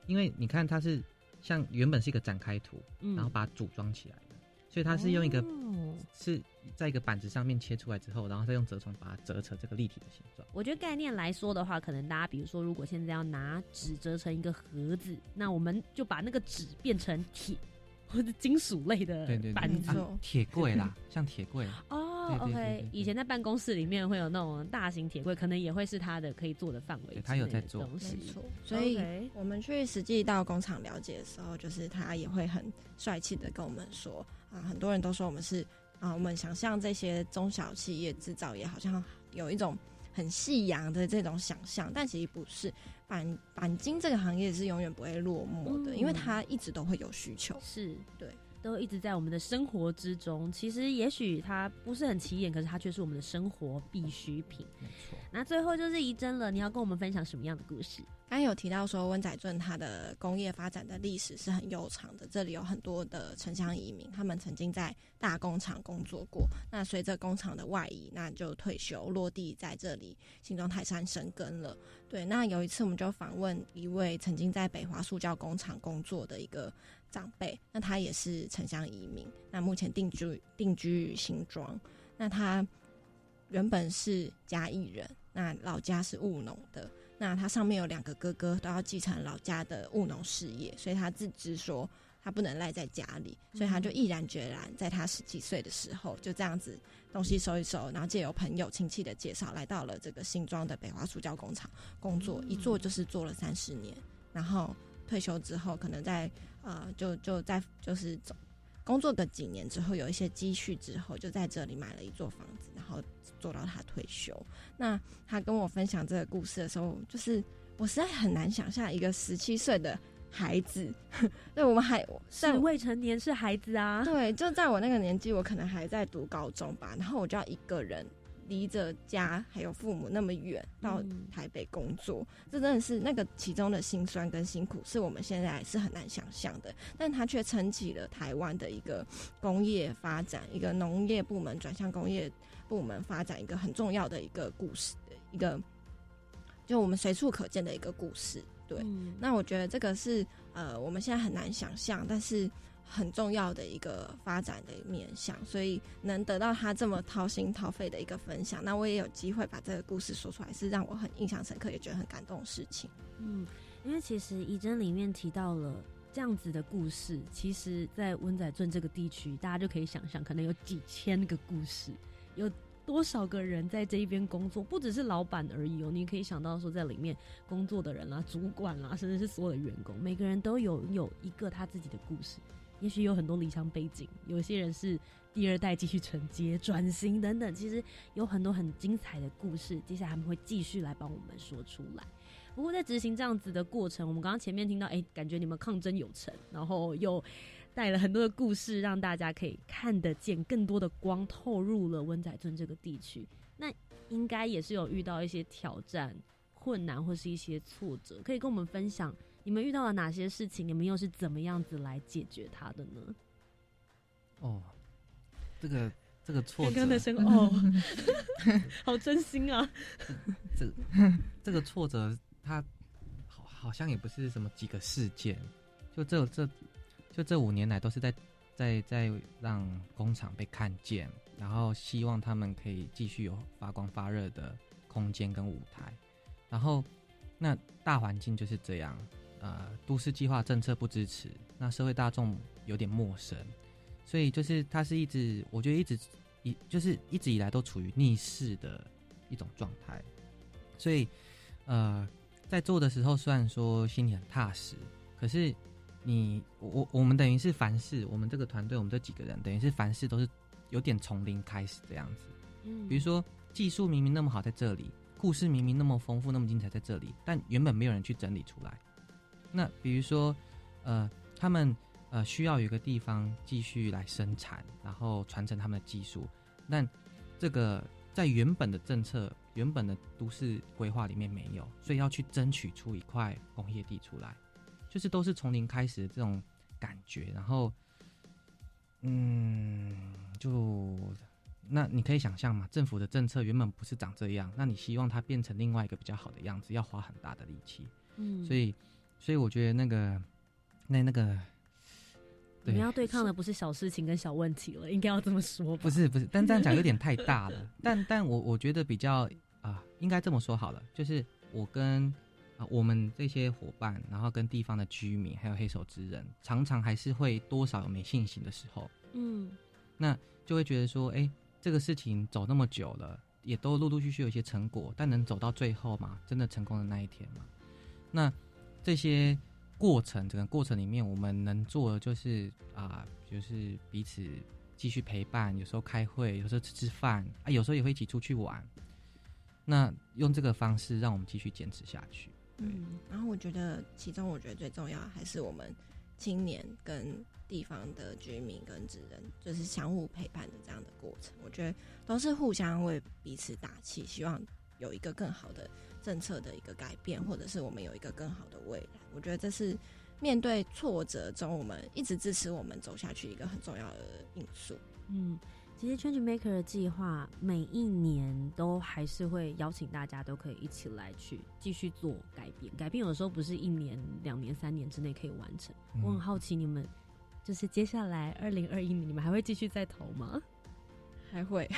因为你看它是像原本是一个展开图，嗯然后把它组装起来的，所以它是用一个、哦是在一个板子上面切出来之后，然后再用折床把它折成这个立体的形状。我觉得概念来说的话，可能大家比如说，如果现在要拿纸折成一个盒子，那我们就把那个纸变成铁或者金属类的对对对，板子。铁柜啦，像铁柜，哦，OK，以前在办公室里面会有那种大型铁柜，可能也会是他的可以做的范围之内的东西。对它有在做没错，所以我们去实际到工厂了解的时候，就是他也会很帅气的跟我们说啊，很多人都说我们是啊，我们想象这些中小企业制造业好像有一种很夕阳的这种想象，但其实不是。钣钣金这个行业是永远不会落寞的，嗯因为它一直都会有需求。是对，都一直在我们的生活之中。其实也许它不是很起眼，可是它却是我们的生活必需品。没错。那最后就是怡珍了，你要跟我们分享什么样的故事？刚刚有提到说温仔镇它的工业发展的历史是很悠长的，这里有很多的城乡移民，他们曾经在大工厂工作过。那随着工厂的外移，那就退休落地在这里新庄泰山生根了。对，那有一次我们就访问一位曾经在北华塑胶工厂工作的一个长辈，那他也是城乡移民，那目前定居定居于新庄。那他原本是嘉义人，那老家是务农的。那他上面有两个哥哥都要继承老家的务农事业，所以他自知说他不能赖在家里，所以他就毅然决然在他十几岁的时候就这样子东西收一收，然后借由朋友亲戚的介绍来到了这个新庄的北华塑胶工厂工作，一做就是做了三十年，然后退休之后可能在呃就就在就是走。工作个几年之后，有一些积蓄之后，就在这里买了一座房子，然后做到他退休。那他跟我分享这个故事的时候，就是我实在很难想象一个十七岁的孩子，<laughs> 对我们还在是未成年是孩子啊，对，就在我那个年纪，我可能还在读高中吧，然后我就要一个人离着家还有父母那么远到嗯台北工作，这真的是那个其中的辛酸跟辛苦，是我们现在是很难想象的。但他却撑起了台湾的一个工业发展，一个农业部门转向工业部门发展一个很重要的一个故事，一个就我们随处可见的一个故事。对，嗯那我觉得这个是呃我们现在很难想象，但是很重要的一个发展的面向，所以能得到他这么掏心掏肺的一个分享，那我也有机会把这个故事说出来，是让我很印象深刻，也觉得很感动的事情。嗯，因为其实怡珍里面提到了这样子的故事，其实，在温仔镇这个地区，大家就可以想象，可能有几千个故事，有多少个人在这一边工作，不只是老板而已哦，你可以想到说在里面工作的人啦、主管啦，甚至是所有的员工，每个人都有有一个他自己的故事。也许有很多离乡背景，有些人是第二代继续承接、转型等等，其实有很多很精彩的故事。接下来他们会继续来帮我们说出来。不过在执行这样子的过程，我们刚刚前面听到，哎，感觉你们抗争有成，然后又带了很多的故事，让大家可以看得见更多的光透入了温仔村这个地区。那应该也是有遇到一些挑战、困难或是一些挫折，可以跟我们分享。你们遇到了哪些事情？你们又是怎么样子来解决它的呢？哦，这个这个挫折，刚刚的声 <laughs> 哦，<laughs> 好真心啊！这这个挫折，它好好像也不是什么几个事件，就这这就这五年来都是在在在让工厂被看见，然后希望他们可以继续有发光发热的空间跟舞台，然后那大环境就是这样。呃，都市计划政策不支持，那社会大众有点陌生，所以就是它是一直，我觉得一直一就是一直以来都处于逆势的一种状态，所以呃，在做的时候虽然说心里很踏实，可是你我我们等于是凡事，我们这个团队，我们这几个人等于是凡事都是有点从零开始这样子，嗯，比如说技术明明那么好在这里，故事明明那么丰富那么精彩在这里，但原本没有人去整理出来。那比如说，呃，他们呃需要有一个地方继续来生产，然后传承他们的技术。但这个在原本的政策、原本的都市规划里面没有，所以要去争取出一块工业地出来，就是都是从零开始的这种感觉。然后，嗯，就那你可以想象嘛，政府的政策原本不是长这样，那你希望它变成另外一个比较好的样子，要花很大的力气。嗯，所以。所以我觉得那个，那那个，你们要对抗的不是小事情跟小问题了，应该要这么说吧。不是不是，但这样讲有点太大了。<laughs> 但但我我觉得比较啊，应该这么说好了，就是我跟啊我们这些伙伴，然后跟地方的居民，还有黑手之人，常常还是会多少有没信心的时候。嗯，那就会觉得说，哎，这个事情走那么久了，也都陆陆续续有一些成果，但能走到最后嘛？真的成功的那一天吗？那。这些过程，整个过程里面，我们能做的就是啊，就是彼此继续陪伴，有时候开会，有时候吃吃饭啊，有时候也会一起出去玩。那用这个方式，让我们继续坚持下去。嗯，然后我觉得，其中我觉得最重要还是我们青年跟地方的居民跟职人，就是相互陪伴的这样的过程。我觉得都是互相为彼此打气，希望有一个更好的。政策的一个改变，或者是我们有一个更好的未来，我觉得这是面对挫折中，我们一直支持我们走下去一个很重要的因素。嗯，其实 Change Maker 的计划每一年都还是会邀请大家都可以一起来去继续做改变。改变有时候不是一年、两年、三年之内可以完成。我很好奇，你们就是接下来二零二一年，你们还会继续再投吗？还会。<laughs>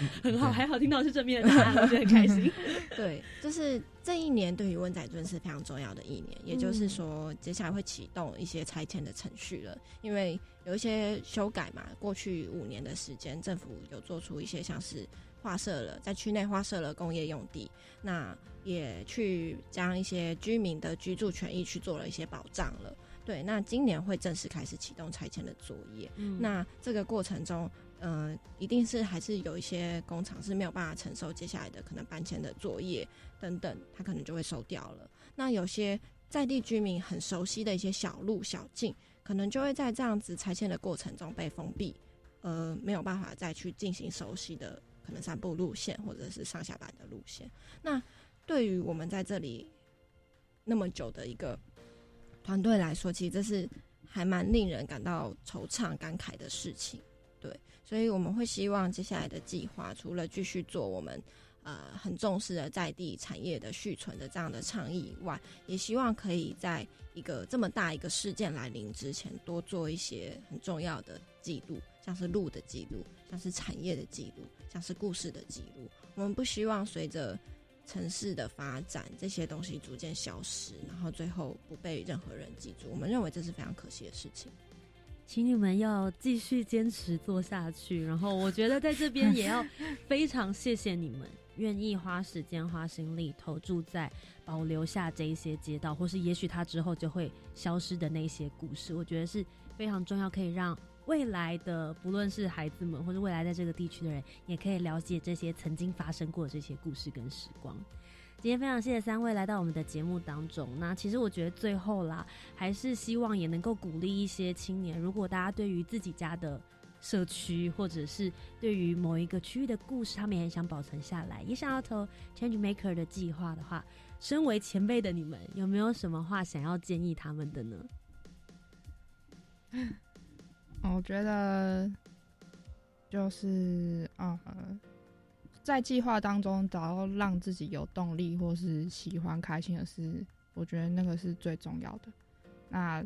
<laughs> 很好，还好听到是正面的答案，我觉得很开心。<laughs> 对，就是这一年对于温仔尊是非常重要的一年，也就是说，接下来会启动一些拆迁的程序了，因为有一些修改嘛。过去五年的时间，政府有做出一些像是划设了在区内划设了工业用地，那也去将一些居民的居住权益去做了一些保障了。对，那今年会正式开始启动拆迁的作业。嗯那这个过程中。嗯，一定是还是有一些工厂是没有办法承受接下来的可能搬迁的作业等等，它可能就会收掉了。那有些在地居民很熟悉的一些小路小径，可能就会在这样子拆迁的过程中被封闭，呃，没有办法再去进行熟悉的可能散步路线或者是上下班的路线。那对于我们在这里那么久的一个团队来说，其实这是还蛮令人感到惆怅感慨的事情。所以我们会希望接下来的计划，除了继续做我们呃很重视的在地产业的续存的这样的倡议以外，也希望可以在一个这么大一个事件来临之前，多做一些很重要的记录，像是路的记录，像是产业的记录，像是故事的记录。我们不希望随着城市的发展，这些东西逐渐消失，然后最后不被任何人记住。我们认为这是非常可惜的事情。请你们要继续坚持做下去。然后，我觉得在这边也要非常谢谢你们，愿意花时间、花心力投注在保留下这一些街道，或是也许它之后就会消失的那些故事。我觉得是非常重要，可以让未来的不论是孩子们，或者未来在这个地区的人，也可以了解这些曾经发生过的这些故事跟时光。今天非常谢谢三位来到我们的节目当中。那其实我觉得最后啦，还是希望也能够鼓励一些青年，如果大家对于自己家的社区，或者是对于某一个区域的故事，他们也很想保存下来，也想要投 Change Maker 的计划的话，身为前辈的你们，有没有什么话想要建议他们的呢？<laughs> 我觉得就是啊。在计划当中找到让自己有动力或是喜欢开心的事，我觉得那个是最重要的。那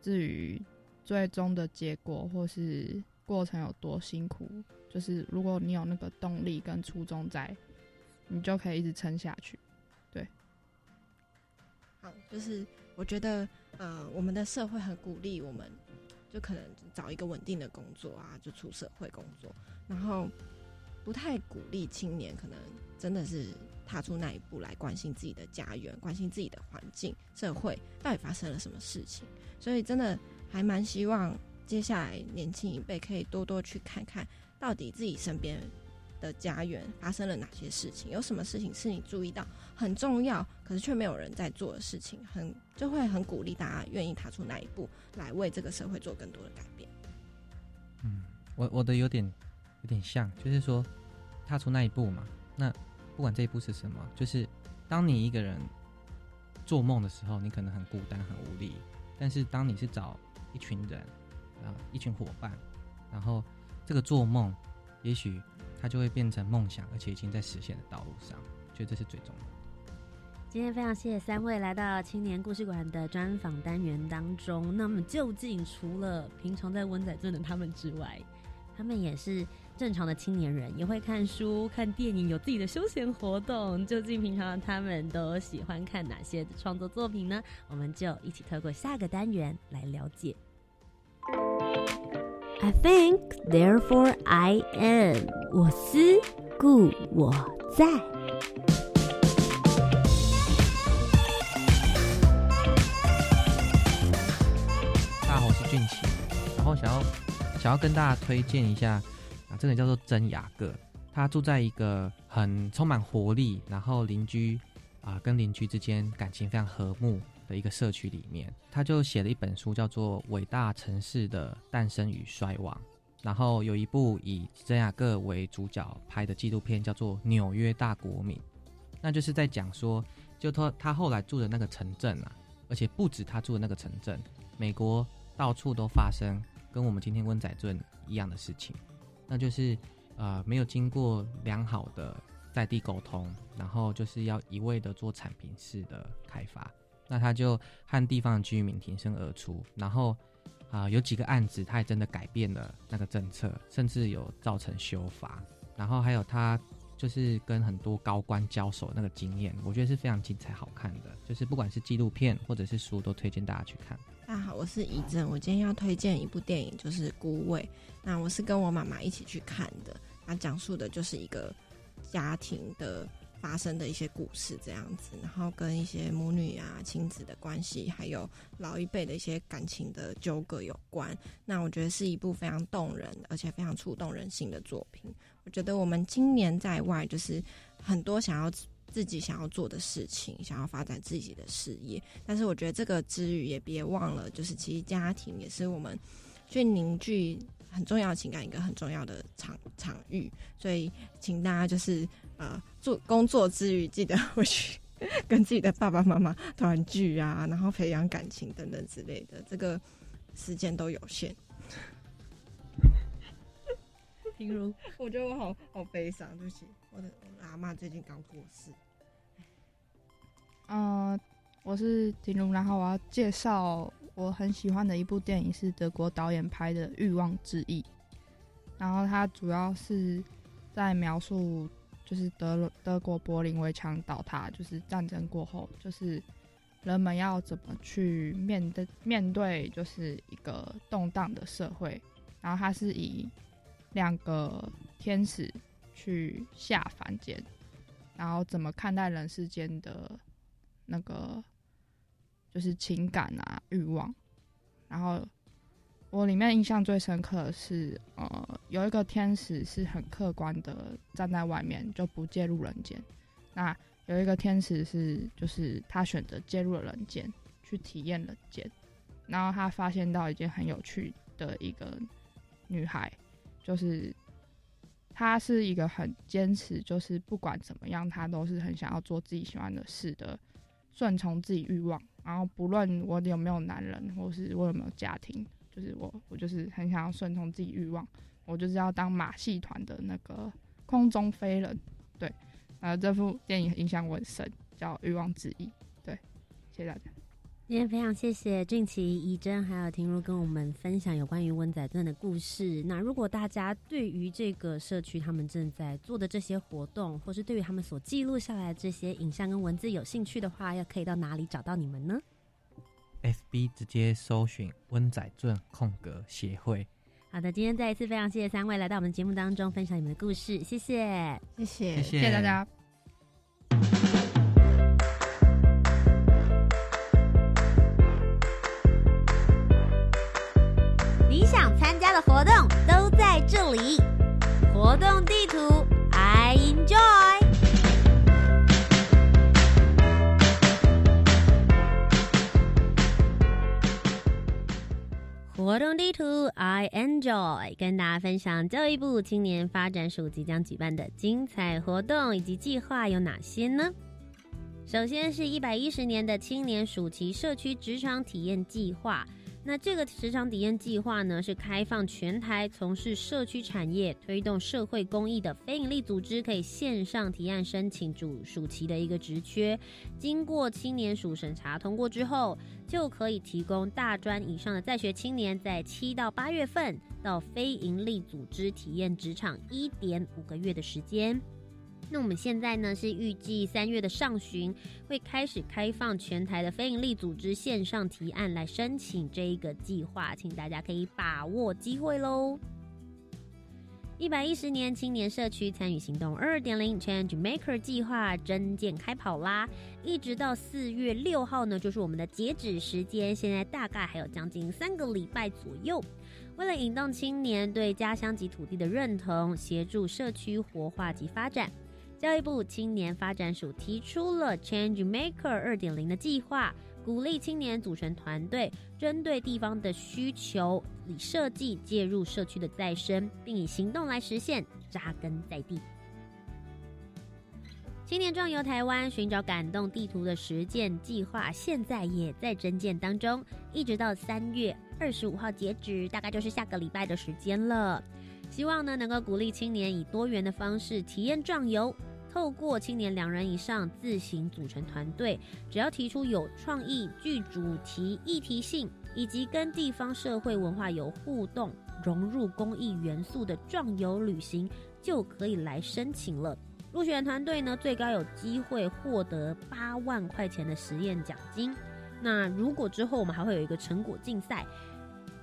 至于最终的结果或是过程有多辛苦，就是如果你有那个动力跟初衷在，你就可以一直撑下去。对，好，就是我觉得呃，我们的社会很鼓励我们，就可能找一个稳定的工作啊，就出社会工作，然后。不太鼓励青年，可能真的是踏出那一步来关心自己的家园，关心自己的环境、社会到底发生了什么事情。所以，真的还蛮希望接下来年轻一辈可以多多去看看到底自己身边的家园发生了哪些事情，有什么事情是你注意到很重要，可是却没有人在做的事情，很就会很鼓励大家愿意踏出那一步来为这个社会做更多的改变。嗯，我我的有点。有点像，就是说，踏出那一步嘛。那不管这一步是什么，就是当你一个人做梦的时候，你可能很孤单、很无力。但是当你是找一群人啊，一群伙伴，然后这个做梦，也许它就会变成梦想，而且已经在实现的道路上。觉得这是最重要的。今天非常谢谢三位来到青年故事馆的专访单元当中。那么究竟除了平常在温仔镇的他们之外，他们也是。正常的青年人也会看书、看电影，有自己的休闲活动。究竟平常他们都喜欢看哪些创作作品呢？我们就一起透过下个单元来了解。I think, therefore I am。我思故我在。大家好，我是俊奇，然后想要想要跟大家推荐一下。这个叫做真雅各，他住在一个很充满活力，然后邻居啊跟邻居之间感情非常和睦的一个社区里面。他就写了一本书，叫做《伟大城市的诞生与衰亡》。然后有一部以真雅各为主角拍的纪录片，叫做《纽约大国民》，那就是在讲说，就他他后来住的那个城镇啊，而且不止他住的那个城镇，美国到处都发生跟我们今天温仔镇一样的事情。那就是，呃，没有经过良好的在地沟通，然后就是要一味的做产品式的开发，那他就和地方的居民挺身而出，然后啊，有几个案子，他也真的改变了那个政策，甚至有造成修法，然后还有他就是跟很多高官交手那个经验，我觉得是非常精彩好看的，就是不管是纪录片或者是书，都推荐大家去看。大家好，我是怡珍。我今天要推荐一部电影，就是《孤味》。那我是跟我妈妈一起去看的。它讲述的就是一个家庭的发生的一些故事，这样子，然后跟一些母女啊、亲子的关系，还有老一辈的一些感情的纠葛有关。那我觉得是一部非常动人，而且非常触动人心的作品。我觉得我们今年在外，就是很多想要。自己想要做的事情，想要发展自己的事业，但是我觉得这个之余也别忘了，就是其实家庭也是我们去凝聚很重要的情感一个很重要的场场域，所以请大家就是呃做工作之余，记得回去 <laughs> 跟自己的爸爸妈妈团聚啊，然后培养感情等等之类的，这个时间都有限。<laughs> 平如，<laughs> 我觉得我好好悲伤，对不起，我的阿妈最近刚过世。嗯，我是婷如，然后我要介绍我很喜欢的一部电影，是德国导演拍的《欲望之翼》。然后它主要是在描述，就是德德国柏林围墙倒塌，就是战争过后，就是人们要怎么去面对面对就是一个动荡的社会，然后它是以两个天使去下凡间，然后怎么看待人世间的那个就是情感啊欲望，然后我里面印象最深刻的是，呃，有一个天使是很客观的站在外面就不介入人间，那。有一个天使是，就是他选择介入了人间，去体验人间，然后他发现到一件很有趣的一个女孩，就是他是一个很坚持，就是不管怎么样，他都是很想要做自己喜欢的事的，顺从自己欲望，然后不论我有没有男人，或是我有没有家庭，就是我我就是很想要顺从自己欲望，我就是要当马戏团的那个空中飞人，对。呃，这部电影影响我很深，叫《欲望之翼》。对，谢谢大家。今天非常谢谢俊奇、怡珍还有婷如跟我们分享有关于温仔镇的故事。那如果大家对于这个社区他们正在做的这些活动，或是对于他们所记录下来的这些影像跟文字有兴趣的话，要可以到哪里找到你们呢？FB 直接搜寻温仔镇空格协会。好的，今天再一次非常谢谢三位来到我们节目当中分享你们的故事，谢谢，谢谢，谢谢大家。这里，活动地图，I enjoy。活动地图，I enjoy，跟大家分享教育部青年发展署即将举办的精彩活动以及计划有哪些呢？首先是一百一十年的青年暑期社区职场体验计划。那这个职场体验计划呢，是开放全台从事社区产业、推动社会公益的非营利组织可以线上提案申请主暑期的一个职缺，经过青年署审查通过之后，就可以提供大专以上的在学青年在七到八月份到非营利组织体验职场一点五个月的时间。那我们现在呢是预计三月的上旬会开始开放全台的非营利组织线上提案来申请这一个计划，请大家可以把握机会喽。一百一十年青年社区参与行动二点零 Change Maker 计划真件开跑啦！一直到四月六号呢，就是我们的截止时间，现在大概还有将近三个礼拜左右。为了引动青年对家乡及土地的认同，协助社区活化及发展。教育部青年发展署提出了 Change Maker 二点零的计划，鼓励青年组成团队，针对地方的需求，以设计介入社区的再生，并以行动来实现扎根在地。青年壮游台湾，寻找感动地图的实践计划，现在也在征建当中，一直到三月二十五号截止，大概就是下个礼拜的时间了。希望呢，能够鼓励青年以多元的方式体验壮游。透过青年两人以上自行组成团队，只要提出有创意、具主题、议题性，以及跟地方社会文化有互动、融入公益元素的壮游旅行，就可以来申请了。入选团队呢，最高有机会获得八万块钱的实验奖金。那如果之后我们还会有一个成果竞赛，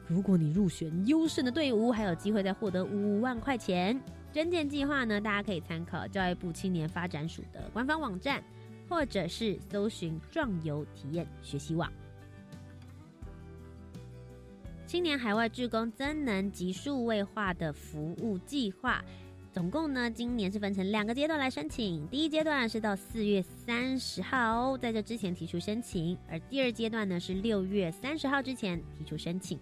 如果你入选优胜的队伍，还有机会再获得五万块钱。征件计划呢，大家可以参考教育部青年发展署的官方网站，或者是搜寻壮游体验学习网。青年海外志工增能及数位化的服务计划，总共呢，今年是分成两个阶段来申请。第一阶段是到四月三十号，在这之前提出申请；而第二阶段呢，是六月三十号之前提出申请。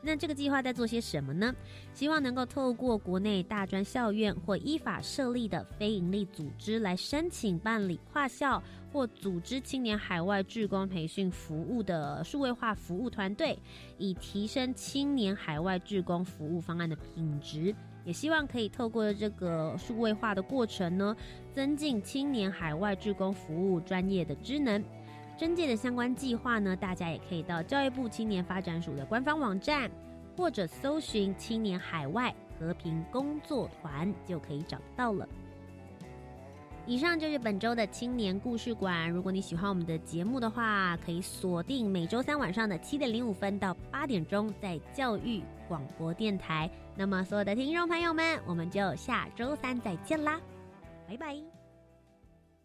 那这个计划在做些什么呢？希望能够透过国内大专校院或依法设立的非营利组织来申请办理跨校或组织青年海外志工培训服务的数位化服务团队，以提升青年海外志工服务方案的品质。也希望可以透过这个数位化的过程呢，增进青年海外志工服务专业的职能。征界的相关计划呢，大家也可以到教育部青年发展署的官方网站，或者搜寻青年海外和平工作团就可以找到了。以上就是本周的青年故事馆。如果你喜欢我们的节目的话，可以锁定每周三晚上的七点零五分到八点钟，在教育广播电台。那么，所有的听众朋友们，我们就下周三再见啦，拜拜。